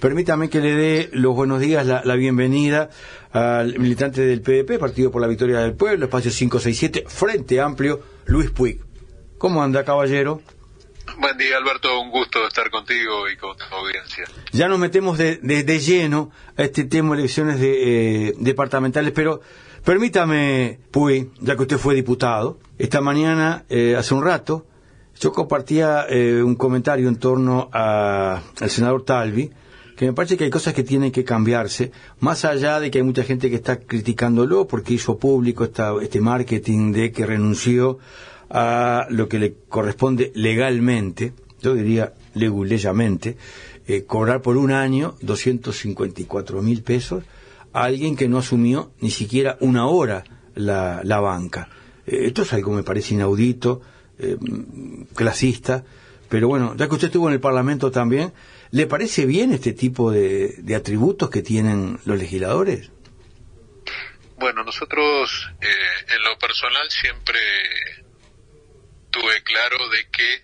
Permítame que le dé los buenos días, la, la, bienvenida al militante del PDP, Partido por la Victoria del Pueblo, espacio 567, Frente Amplio, Luis Puig. ¿Cómo anda, caballero? Buen día, Alberto. Un gusto estar contigo y con tu audiencia. Ya nos metemos de, de, de lleno a este tema de elecciones de, eh, departamentales, pero permítame, Puig, ya que usted fue diputado, esta mañana, eh, hace un rato, yo compartía eh, un comentario en torno al senador Talvi, que me parece que hay cosas que tienen que cambiarse, más allá de que hay mucha gente que está criticándolo porque hizo público esta, este marketing de que renunció a lo que le corresponde legalmente, yo diría leguleyamente, eh, cobrar por un año 254 mil pesos a alguien que no asumió ni siquiera una hora la, la banca. Eh, esto es algo que me parece inaudito, eh, clasista, pero bueno, ya que usted estuvo en el Parlamento también, ¿le parece bien este tipo de, atributos que tienen los legisladores? Bueno, nosotros eh, en lo personal siempre tuve claro de que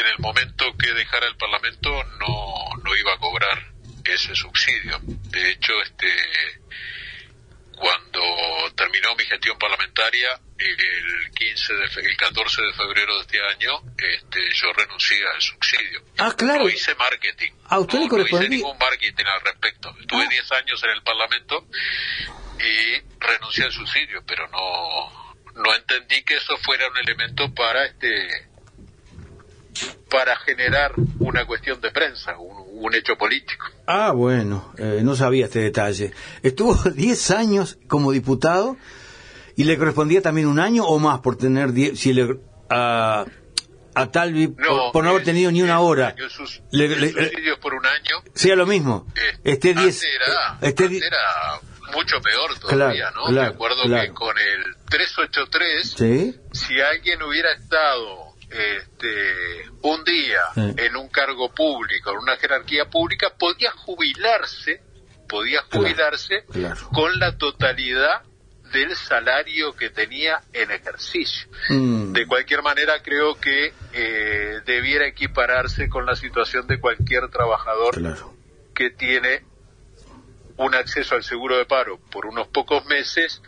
en el momento que dejara el Parlamento no, no iba a cobrar ese subsidio. De hecho, este cuando terminó mi gestión parlamentaria el 15 de el 14 de febrero de este año este yo renuncié al subsidio ah claro no hice marketing a usted no, le correspondía no hice ningún marketing al respecto estuve 10 ah. años en el parlamento y renuncié al subsidio pero no no entendí que eso fuera un elemento para este para generar una cuestión de prensa, un, un hecho político. Ah, bueno, eh, no sabía este detalle. Estuvo 10 años como diputado y le correspondía también un año o más por tener diez, si le a, a Talvi no, por, por, no haber tenido ni una hora. El, sus, le, el le, subsidio por un año. Sea lo mismo. Eh, este 10 era, este era mucho peor todavía, claro, ¿no? Claro, Me acuerdo claro. que con el 383 ¿Sí? si alguien hubiera estado este, un día Sí. en un cargo público, en una jerarquía pública, podía jubilarse, podía jubilarse con la totalidad del salario que tenía en ejercicio. Mm, De cualquier manera, creo que eh, debiera equipararse con la situación de cualquier trabajador claro. que tiene un acceso al seguro de paro por unos pocos meses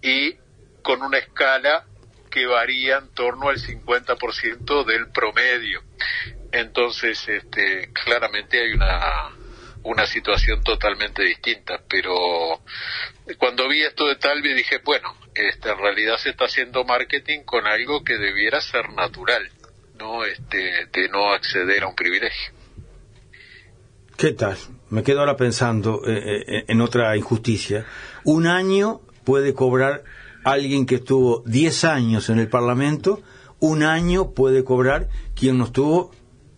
y con una escala que varía en torno al 50% del promedio. Entonces, este, claramente hay una, una situación totalmente distinta, pero cuando vi esto de Talvi dije, bueno, este, en realidad se está haciendo marketing con algo que debiera ser natural, no, este, de no acceder a un privilegio. ¿Qué tal? Me quedo ahora pensando eh, eh, en otra injusticia. Un año puede cobrar alguien que estuvo 10 años en el Parlamento, un año puede cobrar quien no estuvo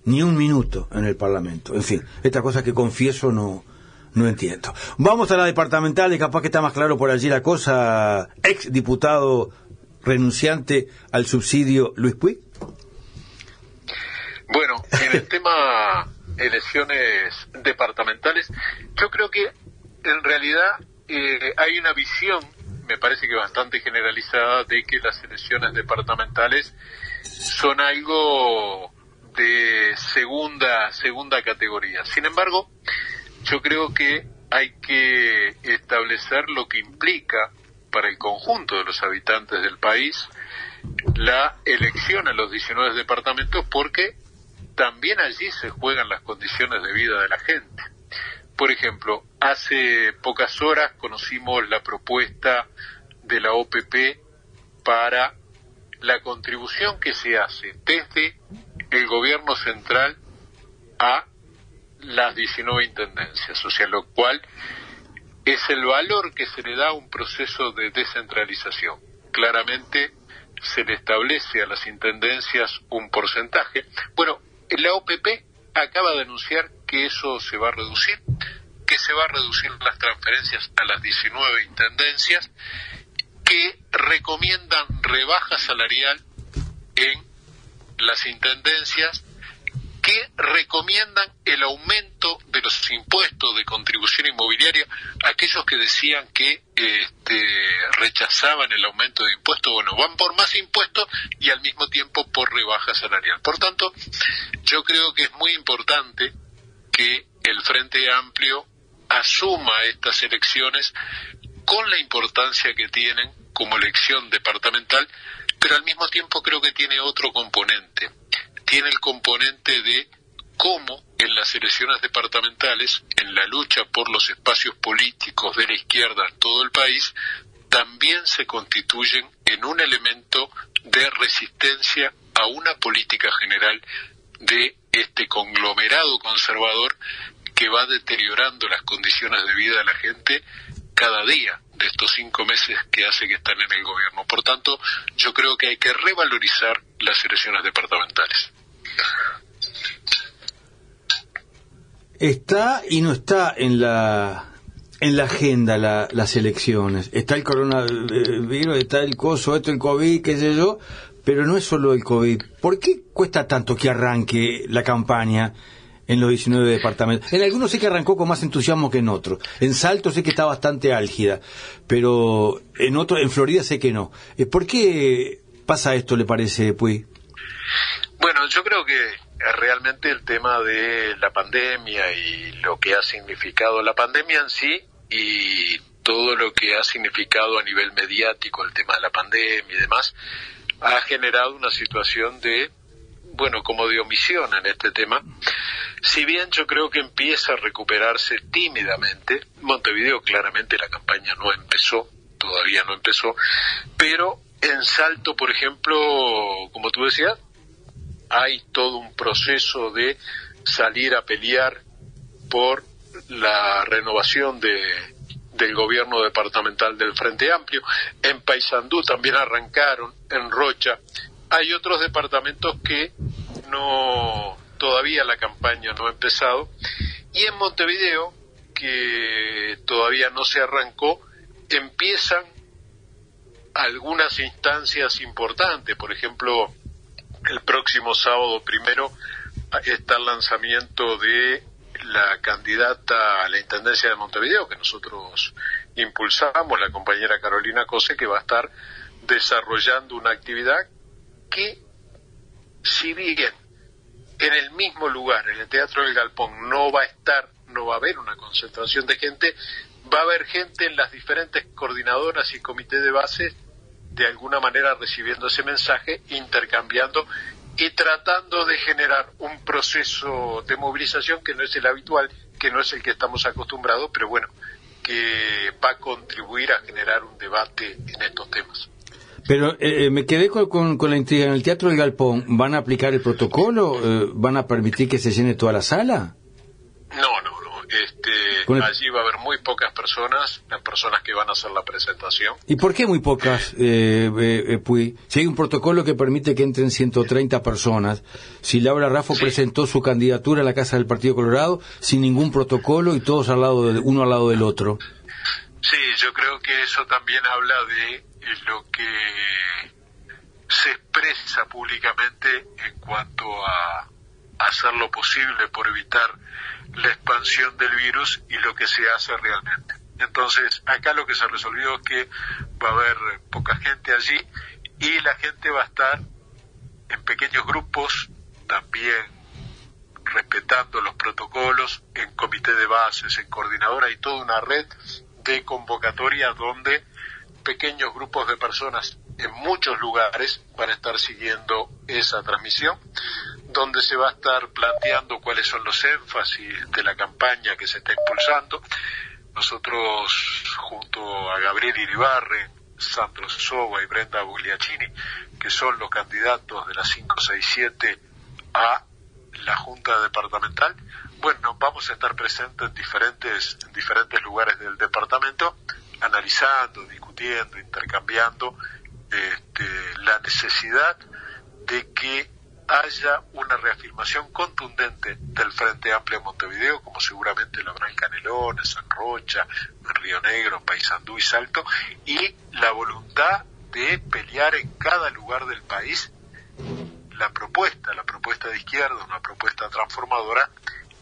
ni un minuto en el Parlamento. En fin, esta cosa que confieso no, no entiendo. Vamos a la departamental y capaz que está más claro por allí la cosa. Ex diputado renunciante al subsidio Luis Puig. Bueno, en el tema elecciones departamentales, yo creo que en realidad eh, hay una visión, me parece que bastante generalizada, de que las elecciones departamentales son algo de segunda segunda categoría. Sin embargo, yo creo que hay que establecer lo que implica para el conjunto de los habitantes del país la elección a los 19 departamentos porque también allí se juegan las condiciones de vida de la gente. Por ejemplo, hace pocas horas conocimos la propuesta de la OPP para la contribución que se hace desde el gobierno central a las 19 intendencias, o sea, lo cual es el valor que se le da a un proceso de descentralización. Claramente se le establece a las intendencias un porcentaje. Bueno, la OPP acaba de anunciar que eso se va a reducir, que se va a reducir las transferencias a las 19 intendencias, que recomiendan rebaja salarial en las intendencias, recomiendan el aumento de los impuestos de contribución inmobiliaria, aquellos que decían que este, rechazaban el aumento de impuestos, bueno, van por más impuestos y al mismo tiempo por rebaja salarial. Por tanto, yo creo que es muy importante que el Frente Amplio asuma estas elecciones con la importancia que tienen como elección departamental, pero al mismo tiempo creo que tiene otro componente. Tiene el componente de cómo en las elecciones departamentales, en la lucha por los espacios políticos de la izquierda en todo el país, también se constituyen en un elemento de resistencia a una política general de este conglomerado conservador que va deteriorando las condiciones de vida de la gente cada día de estos cinco meses que hace que están en el gobierno. Por tanto, yo creo que hay que revalorizar las elecciones departamentales. Está y no está en la en la agenda las elecciones. Está el coronavirus, está el coso, esto, el COVID, qué sé yo, pero no es solo el COVID. ¿Por qué cuesta tanto que arranque la campaña en los 19 departamentos? En algunos sé que arrancó con más entusiasmo que en otros. En Salto sé que está bastante álgida, pero en otro, en Florida sé que no. Eh, ¿Por qué pasa esto, le parece, Puy? Bueno, yo creo que realmente el tema de la pandemia y lo que ha significado la pandemia en sí y todo lo que ha significado a nivel mediático el tema de la pandemia y demás, ha generado una situación de, bueno, como de omisión en este tema. Si bien yo creo que empieza a recuperarse tímidamente, Montevideo claramente la campaña no empezó, todavía no empezó, pero en Salto, por ejemplo, como tú decías, hay todo un proceso de salir a pelear por la renovación de, del gobierno departamental del Frente Amplio. En Paysandú también arrancaron, en Rocha. Hay otros departamentos que no todavía la campaña no ha empezado y en Montevideo que todavía no se arrancó empiezan algunas instancias importantes, por ejemplo, el próximo sábado primero está el lanzamiento de la candidata a la Intendencia de Montevideo, que nosotros impulsamos, la compañera Carolina Cose, que va a estar desarrollando una actividad que, si bien en el mismo lugar, en el Teatro del Galpón, no va a estar, no va a haber una concentración de gente, va a haber gente en las diferentes coordinadoras y comités de base de alguna manera recibiendo ese mensaje, intercambiando y tratando de generar un proceso de movilización que no es el habitual, que no es el que estamos acostumbrados, pero bueno, que va a contribuir a generar un debate en estos temas. Pero eh, eh, me quedé con, la intriga. ¿En el Teatro del Galpón van a aplicar el protocolo? Eh, ¿Van a permitir que se llene toda la sala? Allí va a haber muy pocas personas, las personas que van a hacer la presentación. ¿Y por qué muy pocas, eh, eh, eh Si hay un protocolo que permite que entren 130 personas, si Laura Raffo presentó su candidatura a la Casa del Partido Colorado sin ningún protocolo y todos al lado de, uno al lado del otro. Sí, yo creo que eso también habla de lo que se expresa públicamente en cuanto a hacer lo posible por evitar la expansión del virus y lo que se hace realmente. Entonces, acá lo que se resolvió es que va a haber poca gente allí y la gente va a estar en pequeños grupos, también respetando los protocolos, en comité de bases, en coordinadora, y toda una red de convocatorias donde pequeños grupos de personas en muchos lugares van a estar siguiendo esa transmisión donde se va a estar planteando cuáles son los énfasis de la campaña que se está impulsando. Nosotros, junto a Gabriel Iribarre, Sandro Soba y Brenda Bugliacini, que son los candidatos de la 567 a la Junta Departamental, bueno, vamos a estar presentes en diferentes, en diferentes lugares del departamento, analizando, discutiendo, intercambiando este, la necesidad de que haya una reafirmación contundente del Frente Amplio de Montevideo, como seguramente lo habrá en Canelones, San Rocha, en Río Negro, Paysandú y Salto, y la voluntad de pelear en cada lugar del país la propuesta, la propuesta de izquierda, una propuesta transformadora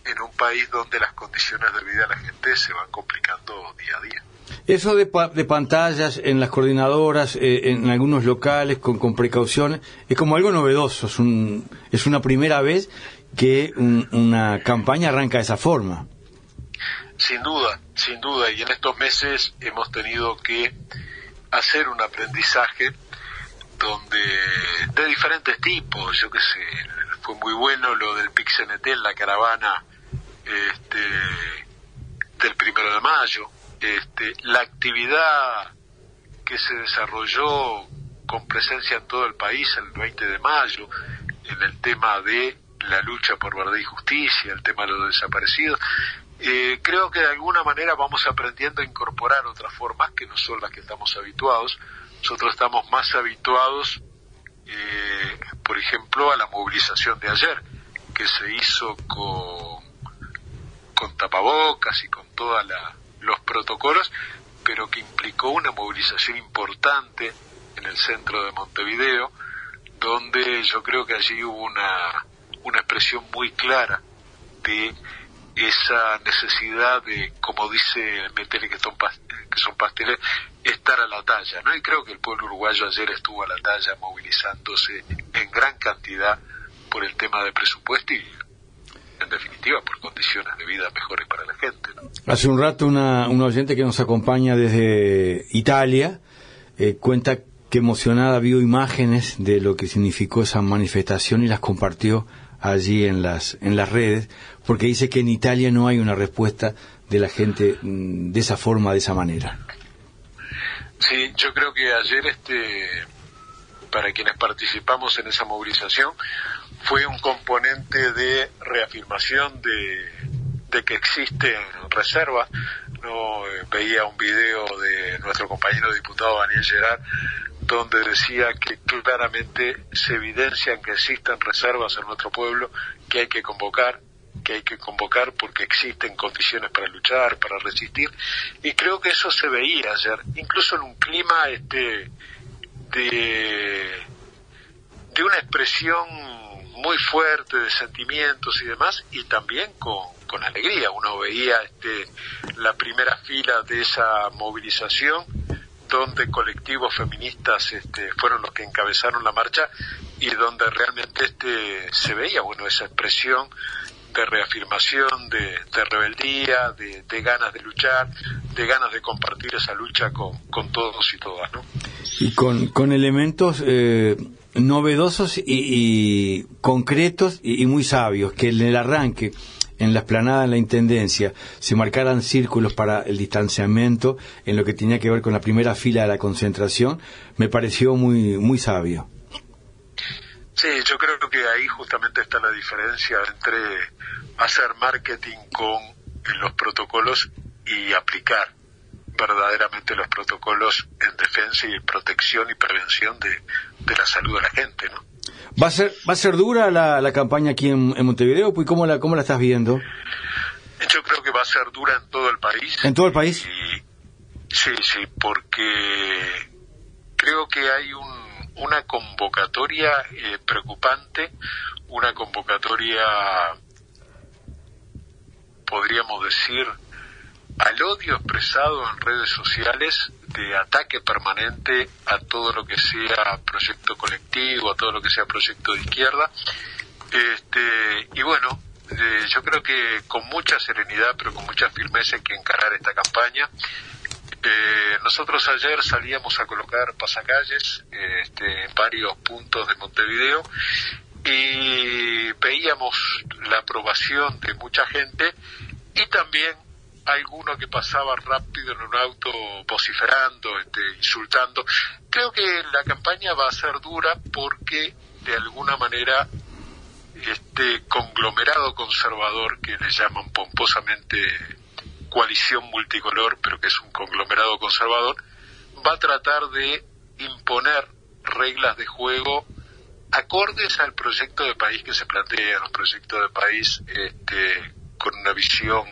en un país donde las condiciones de vida de la gente se van complicando día a día. Eso de, pantallas en las coordinadoras, eh, en algunos locales, con, con, precauciones, es como algo novedoso. Es, un, es una primera vez que una campaña arranca de esa forma. sin duda, sin duda, y en estos meses hemos tenido que hacer un aprendizaje donde de diferentes tipos, yo qué sé, fue muy bueno lo del PIXNT la caravana este, del primero de mayo, este, la actividad que se desarrolló con presencia en todo el país el 20 de mayo en el tema de la lucha por verdad y justicia, el tema de los desaparecidos. Eh, creo que de alguna manera vamos aprendiendo a incorporar otras formas que no son las que estamos habituados. Nosotros estamos más habituados, eh, por ejemplo, a la movilización de ayer, que se hizo con, con tapabocas y con todos los protocolos, pero que implicó una movilización importante en el centro de Montevideo, donde yo creo que allí hubo una, una expresión muy clara de esa necesidad de, como dice Metele, que son, que son pasteles, estar a la talla, ¿no? Y creo que el pueblo uruguayo ayer estuvo a la talla movilizándose en gran cantidad por el tema de presupuesto y, en definitiva, por condiciones de vida mejores para la gente, Hace un rato una, una oyente que nos acompaña desde Italia eh, cuenta que emocionada vio imágenes de lo que significó esa manifestación y las compartió allí en las, en las redes, porque dice que en Italia no hay una respuesta de la gente mm, de esa forma, de esa manera. Sí, yo creo que ayer, este, para quienes participamos en esa movilización, fue un componente de reafirmación de, de que existen reservas. No eh, veía un video de nuestro compañero diputado Daniel Gerard donde decía que claramente se evidencian que existen reservas en nuestro pueblo que hay que convocar que hay que convocar porque existen condiciones para luchar, para resistir, y creo que eso se veía ayer, incluso en un clima este de, de una expresión muy fuerte de sentimientos y demás, y también con, con alegría. Uno veía este, la primera fila de esa movilización donde colectivos feministas este, fueron los que encabezaron la marcha y donde realmente este, se veía bueno esa expresión de reafirmación, de, rebeldía, de, ganas de luchar, de ganas de compartir esa lucha con, todos y todas, ¿no? Y con, con elementos eh, novedosos y, concretos y, y, muy sabios, que en el arranque en la esplanada en la Intendencia se marcaran círculos para el distanciamiento en lo que tenía que ver con la primera fila de la concentración, me pareció muy, muy sabio. Sí, yo creo que ahí justamente está la diferencia entre hacer marketing con los protocolos y aplicar verdaderamente los protocolos en defensa y protección y prevención de, de la salud de la gente, ¿no? ¿Va a ser, va a ser dura la, la campaña aquí en, Montevideo? Pues, ¿Cómo la, ¿Cómo la estás viendo? Yo creo que va a ser dura en todo el país. ¿En todo el país? sí, sí, porque creo que hay un, una convocatoria eh, preocupante, una convocatoria, podríamos decir, al odio expresado en redes sociales de ataque permanente a todo lo que sea proyecto colectivo, a todo lo que sea proyecto de izquierda. Este, y bueno, yo creo que con mucha serenidad, pero con mucha firmeza hay que encarar esta campaña. Eh, nosotros ayer salíamos a colocar pasacalles este, en varios puntos de Montevideo y veíamos la aprobación de mucha gente y también alguno que pasaba rápido en un auto vociferando, este, insultando. Creo que la campaña va a ser dura porque de alguna manera este conglomerado conservador que le llaman pomposamente coalición multicolor, pero que es un conglomerado conservador, va a tratar de imponer reglas de juego acordes al proyecto de país que se plantea, los proyectos de país este, con una visión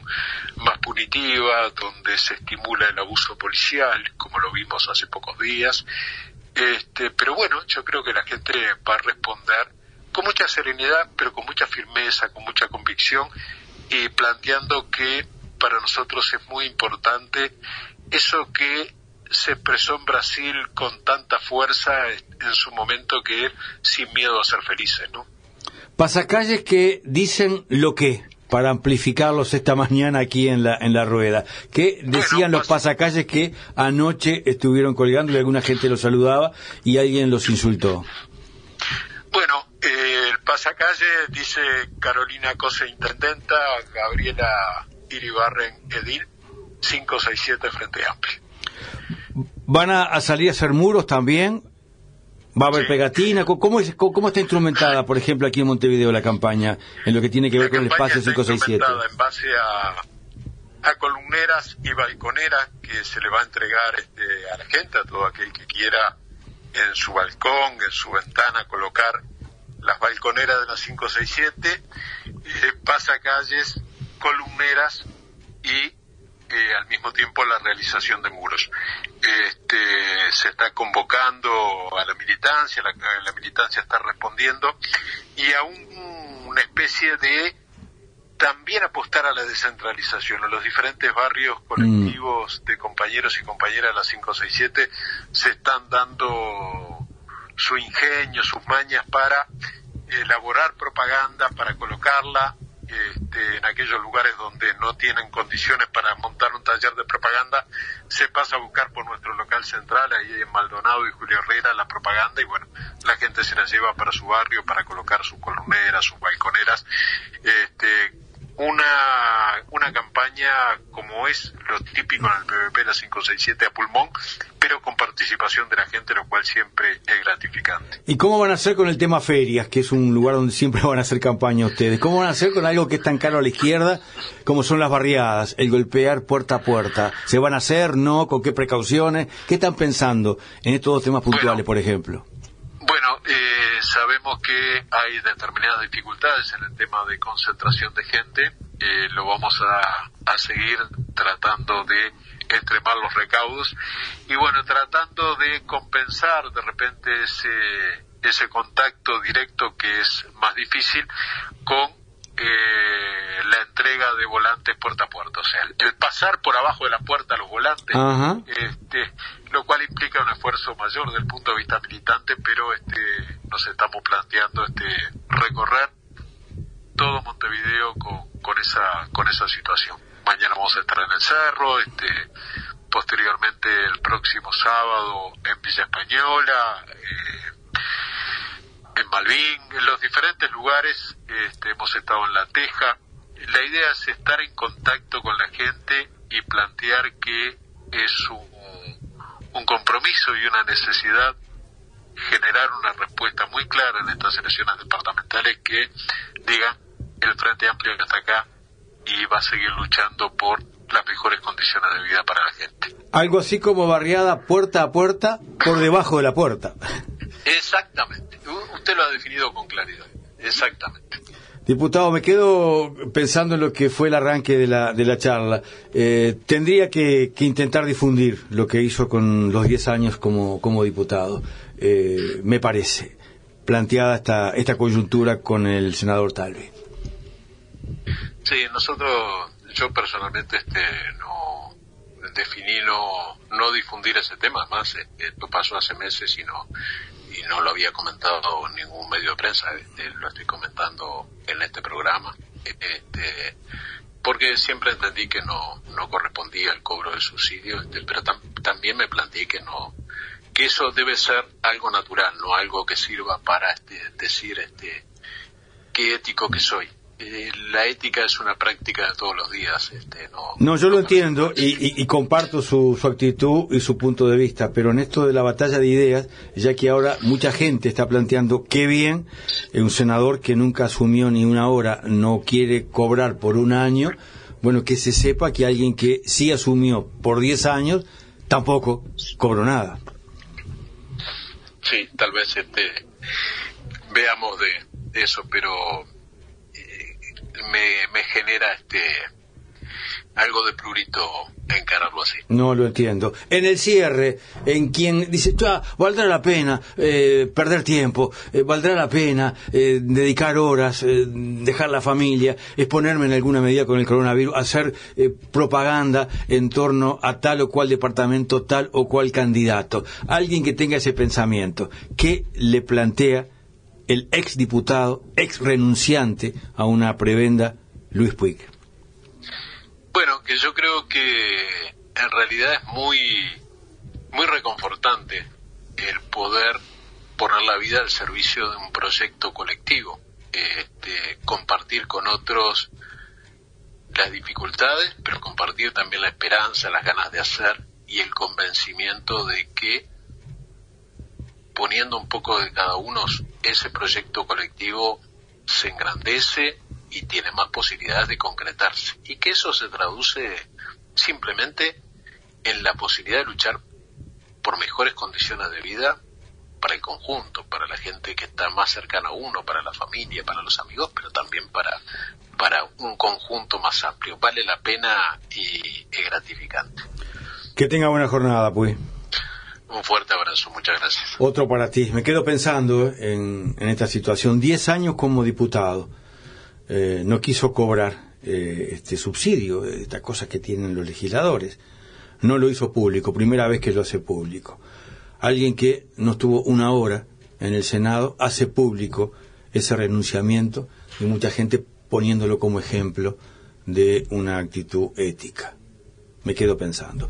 más punitiva, donde se estimula el abuso policial, como lo vimos hace pocos días. Este, pero bueno, yo creo que la gente va a responder con mucha serenidad, pero con mucha firmeza, con mucha convicción, y planteando que para nosotros es muy importante eso que se expresó en Brasil con tanta fuerza en su momento que sin miedo a ser felices, ¿no? Pasacalles que dicen lo que para amplificarlos esta mañana aquí en la, en la rueda. Que decían los pasacalles que anoche estuvieron colgando y alguna gente los saludaba y alguien los insultó. Bueno, eh, el pasacalle dice Carolina Cose Intendenta, Gabriela Iribarren Edil, 567 Frente Amplio. ¿Van a, salir a hacer muros también? ¿Va a haber pegatina? ¿Cómo, es, ¿Cómo está instrumentada, por ejemplo, aquí en Montevideo la campaña en lo que tiene que ver con el espacio 567? en base a, a columneras y balconeras que se le va a entregar este, a la gente, a todo aquel que quiera en su balcón, en su ventana, colocar las balconeras de la 567, eh, pasacalles, columneras y eh, al mismo tiempo la realización de muros. Este, se está convocando a la militancia, la, la militancia está respondiendo y a una especie de también apostar a la descentralización. En los diferentes barrios colectivos de compañeros y compañeras de la 567 se están dando su ingenio, sus mañas para elaborar propaganda, para colocarla este, en aquellos lugares donde no tienen condiciones para montar un taller de propaganda, se pasa a buscar por nuestro local central, ahí en Maldonado y Julio Herrera, la propaganda y bueno, la gente se la lleva para su barrio, para colocar sus columneras, sus balconeras. Este, una, una campaña como es lo típico en el PVP, la 567 a pulmón, pero con participación de la gente, lo cual siempre es gratificante. ¿Y cómo van a hacer con el tema ferias, que es un lugar donde siempre van a hacer campaña ustedes? ¿Cómo van a hacer con algo que es tan caro a la izquierda como son las barriadas, el golpear puerta a puerta? ¿Se van a hacer, no? ¿Con qué precauciones? ¿Qué están pensando en estos dos temas puntuales, por ejemplo? Bueno, eh, sabemos que hay determinadas dificultades en el tema de concentración de gente. Eh, lo vamos a, seguir tratando de extremar los recaudos y bueno, tratando de compensar de repente ese, ese contacto directo que es más difícil con eh, la entrega de volantes puerta a puerta. O sea, el, pasar por abajo de la puerta a los volantes, este, lo cual implica un esfuerzo mayor del punto de vista militante, pero este, nos estamos planteando este, recorrer todo Montevideo con, esa, con esa situación. Mañana vamos a estar en el cerro, este, posteriormente el próximo sábado en Villa Española, eh, en Malvin, en los diferentes lugares, este, hemos estado en La Teja. La idea es estar en contacto con la gente y plantear que es un compromiso y una necesidad generar una respuesta muy clara en estas elecciones departamentales que digan el Frente Amplio está acá y va a seguir luchando por las mejores condiciones de vida para la gente. Algo así como barriada puerta a puerta por debajo de la puerta. Exactamente. Usted lo ha definido con claridad. Exactamente. Diputado, me quedo pensando en lo que fue el arranque de la, de la charla. Eh, tendría que, intentar difundir lo que hizo con los 10 años como, como diputado, eh, me parece, planteada esta, esta coyuntura con el senador Talvi. Sí, nosotros, yo personalmente este, no definí no, no difundir ese tema, más esto pasó hace meses y no, y no lo había comentado en ningún medio de prensa, este, lo estoy comentando en este programa, este, porque siempre entendí que no, no correspondía el cobro de subsidio, este, pero también me planteé que no, que eso debe ser algo natural, no algo que sirva para este, decir este, qué ético que soy. Eh, la ética es una práctica de todos los días. Este, no, no, yo lo entiendo y, comparto su, su, actitud y su punto de vista, pero en esto de la batalla de ideas, ya que ahora mucha gente está planteando qué bien un senador que nunca asumió ni una hora no quiere cobrar por un año, bueno, que se sepa que alguien que sí asumió por 10 años tampoco cobró nada. Sí, tal vez este, veamos de eso, pero me, me genera este algo de plurito encararlo así. No lo entiendo. En el cierre, en quien dice, valdrá la pena eh, perder tiempo, eh, valdrá la pena eh, dedicar horas, dejar la familia, exponerme en alguna medida con el coronavirus, hacer propaganda en torno a tal o cual departamento, tal o cual candidato. Alguien que tenga ese pensamiento, ¿qué le plantea el ex diputado, ex renunciante a una prebenda Luis Puig. Que yo creo que en realidad es muy, muy reconfortante el poder poner la vida al servicio de un proyecto colectivo, este, compartir con otros las dificultades, pero compartir también la esperanza, las ganas de hacer y el convencimiento de que poniendo un poco de cada uno, ese proyecto colectivo se engrandece y tiene más posibilidades de concretarse. Y que eso se traduce simplemente en la posibilidad de luchar por mejores condiciones de vida para el conjunto, para la gente que está más cercana a uno, para la familia, para los amigos, pero también para, para un conjunto más amplio. Vale la pena y es gratificante. Que tenga buena jornada, pues. Un fuerte abrazo, muchas gracias. Otro para ti. Me quedo pensando en, en esta situación. Diez años como diputado. Eh, no quiso cobrar eh, este subsidio, estas cosas que tienen los legisladores. No lo hizo público, primera vez que lo hace público. Alguien que no estuvo una hora en el Senado hace público ese renunciamiento y mucha gente poniéndolo como ejemplo de una actitud ética. Me quedo pensando.